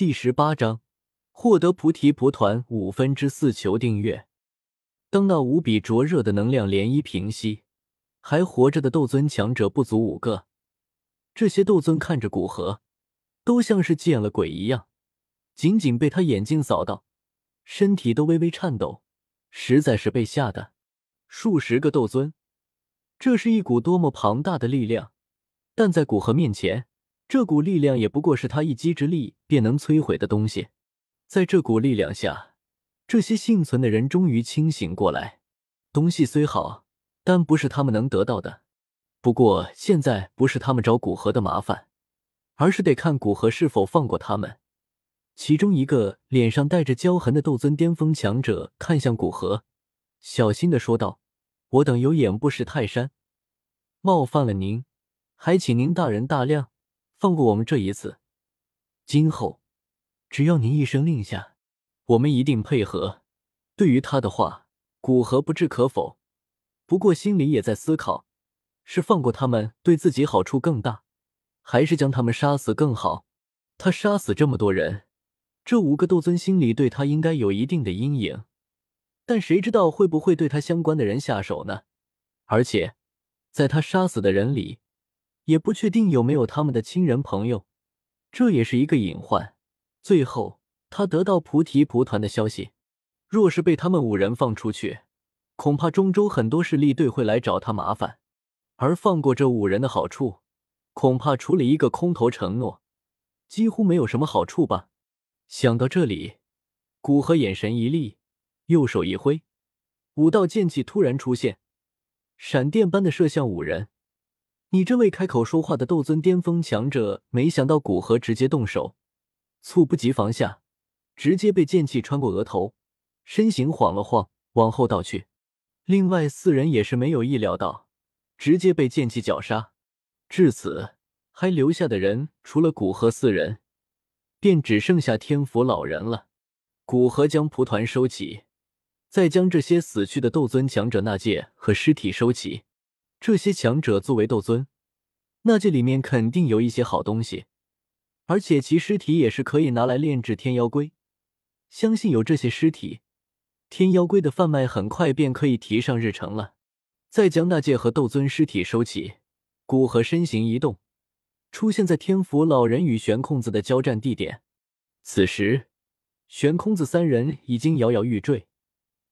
第十八章，获得菩提蒲团五分之四，求订阅。当那无比灼热的能量涟漪平息，还活着的斗尊强者不足五个。这些斗尊看着古河，都像是见了鬼一样，仅仅被他眼睛扫到，身体都微微颤抖，实在是被吓的。数十个斗尊，这是一股多么庞大的力量！但在古河面前，这股力量也不过是他一击之力便能摧毁的东西。在这股力量下，这些幸存的人终于清醒过来。东西虽好，但不是他们能得到的。不过现在不是他们找古河的麻烦，而是得看古河是否放过他们。其中一个脸上带着焦痕的斗尊巅峰强者看向古河，小心的说道：“我等有眼不识泰山，冒犯了您，还请您大人大量，放过我们这一次。今后只要您一声令下，我们一定配合。”对于他的话，古河不置可否，不过心里也在思考。是放过他们对自己好处更大，还是将他们杀死更好？他杀死这么多人，这五个斗尊心里对他应该有一定的阴影，但谁知道会不会对他相关的人下手呢？而且，在他杀死的人里，也不确定有没有他们的亲人朋友，这也是一个隐患。最后，他得到菩提蒲团的消息，若是被他们五人放出去，恐怕中州很多势力队会来找他麻烦。而放过这五人的好处，恐怕除了一个空头承诺，几乎没有什么好处吧。想到这里，古河眼神一厉，右手一挥，五道剑气突然出现，闪电般的射向五人。你这位开口说话的斗尊巅峰强者，没想到古河直接动手，猝不及防下，直接被剑气穿过额头，身形晃了晃，往后倒去。另外四人也是没有意料到。直接被剑气绞杀，至此还留下的人除了古河四人，便只剩下天府老人了。古河将蒲团收起，再将这些死去的斗尊强者纳戒和尸体收起。这些强者作为斗尊，纳戒里面肯定有一些好东西，而且其尸体也是可以拿来炼制天妖龟。相信有这些尸体，天妖龟的贩卖很快便可以提上日程了。再将那戒和斗尊尸体收起，古河身形一动，出现在天府老人与悬空子的交战地点。此时，悬空子三人已经摇摇欲坠，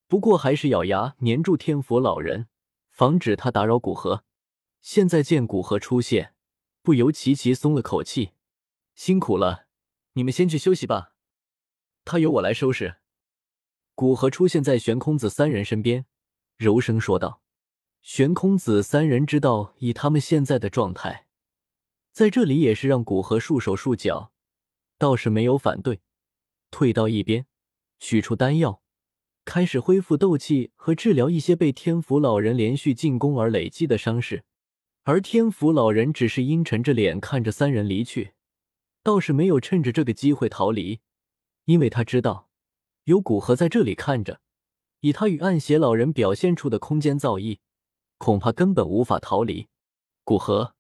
不过还是咬牙粘住天府老人，防止他打扰古河。现在见古河出现，不由齐齐松了口气：“辛苦了，你们先去休息吧，他由我来收拾。”古河出现在悬空子三人身边，柔声说道。玄空子三人知道，以他们现在的状态，在这里也是让古河束手束脚，倒是没有反对，退到一边，取出丹药，开始恢复斗气和治疗一些被天府老人连续进攻而累积的伤势。而天府老人只是阴沉着脸看着三人离去，倒是没有趁着这个机会逃离，因为他知道有古河在这里看着，以他与暗邪老人表现出的空间造诣。恐怕根本无法逃离。古河，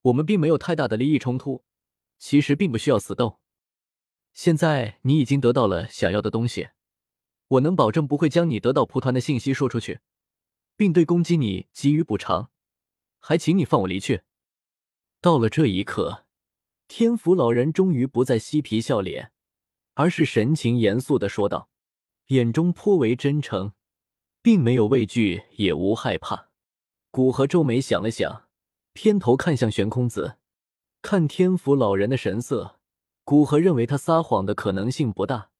我们并没有太大的利益冲突，其实并不需要死斗。现在你已经得到了想要的东西，我能保证不会将你得到蒲团的信息说出去，并对攻击你给予补偿，还请你放我离去。到了这一刻，天府老人终于不再嬉皮笑脸，而是神情严肃的说道，眼中颇为真诚，并没有畏惧，也无害怕。古河皱眉想了想，偏头看向悬空子，看天府老人的神色，古河认为他撒谎的可能性不大，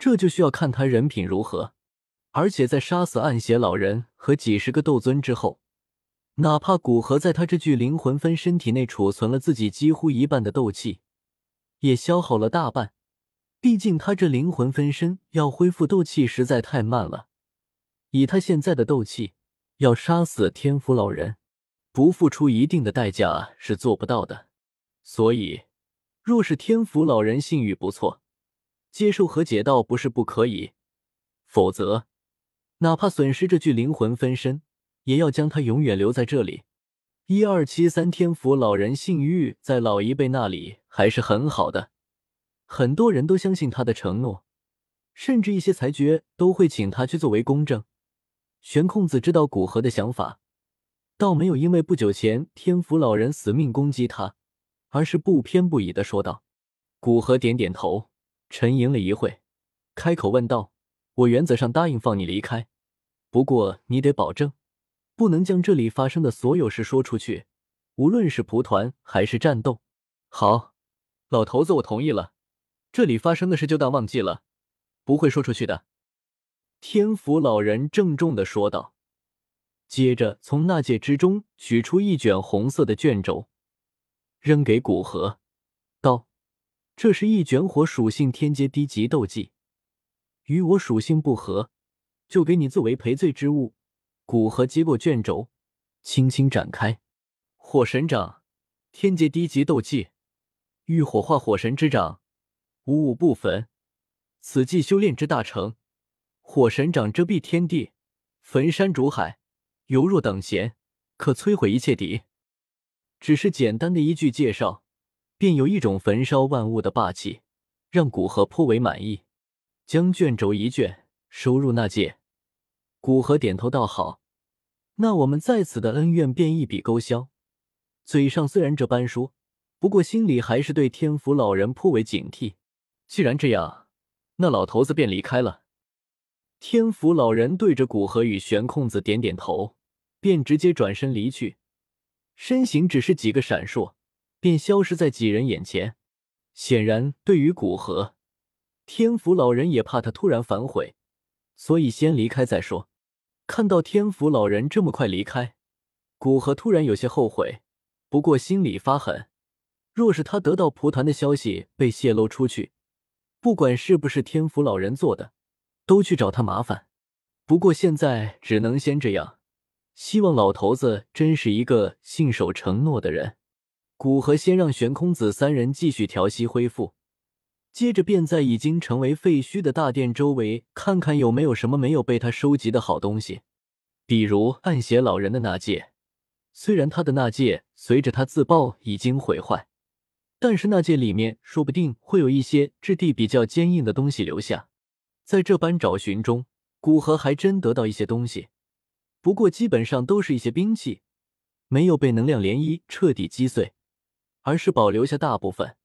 这就需要看他人品如何。而且在杀死暗邪老人和几十个斗尊之后，哪怕古河在他这具灵魂分身体内储存了自己几乎一半的斗气，也消耗了大半。毕竟他这灵魂分身要恢复斗气实在太慢了，以他现在的斗气。要杀死天府老人，不付出一定的代价是做不到的。所以，若是天府老人信誉不错，接受和解倒不是不可以。否则，哪怕损失这具灵魂分身，也要将他永远留在这里。一二七三，天府老人信誉在老一辈那里还是很好的，很多人都相信他的承诺，甚至一些裁决都会请他去作为公证。玄空子知道古河的想法，倒没有因为不久前天福老人死命攻击他，而是不偏不倚的说道：“古河点点头，沉吟了一会，开口问道：‘我原则上答应放你离开，不过你得保证，不能将这里发生的所有事说出去，无论是蒲团还是战斗。’好，老头子，我同意了。这里发生的事就当忘记了，不会说出去的。”天福老人郑重的说道，接着从纳戒之中取出一卷红色的卷轴，扔给古河，：“这是一卷火属性天阶低级斗技，与我属性不合，就给你作为赔罪之物。”古河接过卷轴，轻轻展开，火神掌，天阶低级斗技，欲火化火神之掌，五五不焚。此技修炼之大成。火神掌遮蔽天地，焚山煮海，犹若等闲，可摧毁一切敌。只是简单的一句介绍，便有一种焚烧万物的霸气，让古河颇为满意。将卷轴一卷收入那戒，古河点头道：“好，那我们在此的恩怨便一笔勾销。”嘴上虽然这般说，不过心里还是对天福老人颇为警惕。既然这样，那老头子便离开了。天福老人对着古河与玄空子点点头，便直接转身离去，身形只是几个闪烁，便消失在几人眼前。显然，对于古河，天福老人也怕他突然反悔，所以先离开再说。看到天福老人这么快离开，古河突然有些后悔，不过心里发狠，若是他得到蒲团的消息被泄露出去，不管是不是天福老人做的。都去找他麻烦，不过现在只能先这样。希望老头子真是一个信守承诺的人。古河先让玄空子三人继续调息恢复，接着便在已经成为废墟的大殿周围看看有没有什么没有被他收集的好东西，比如暗邪老人的那戒。虽然他的那戒随着他自爆已经毁坏，但是那戒里面说不定会有一些质地比较坚硬的东西留下。在这般找寻中，古河还真得到一些东西，不过基本上都是一些兵器，没有被能量涟漪彻底击碎，而是保留下大部分。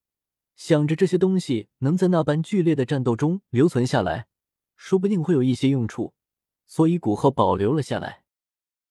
想着这些东西能在那般剧烈的战斗中留存下来，说不定会有一些用处，所以古河保留了下来。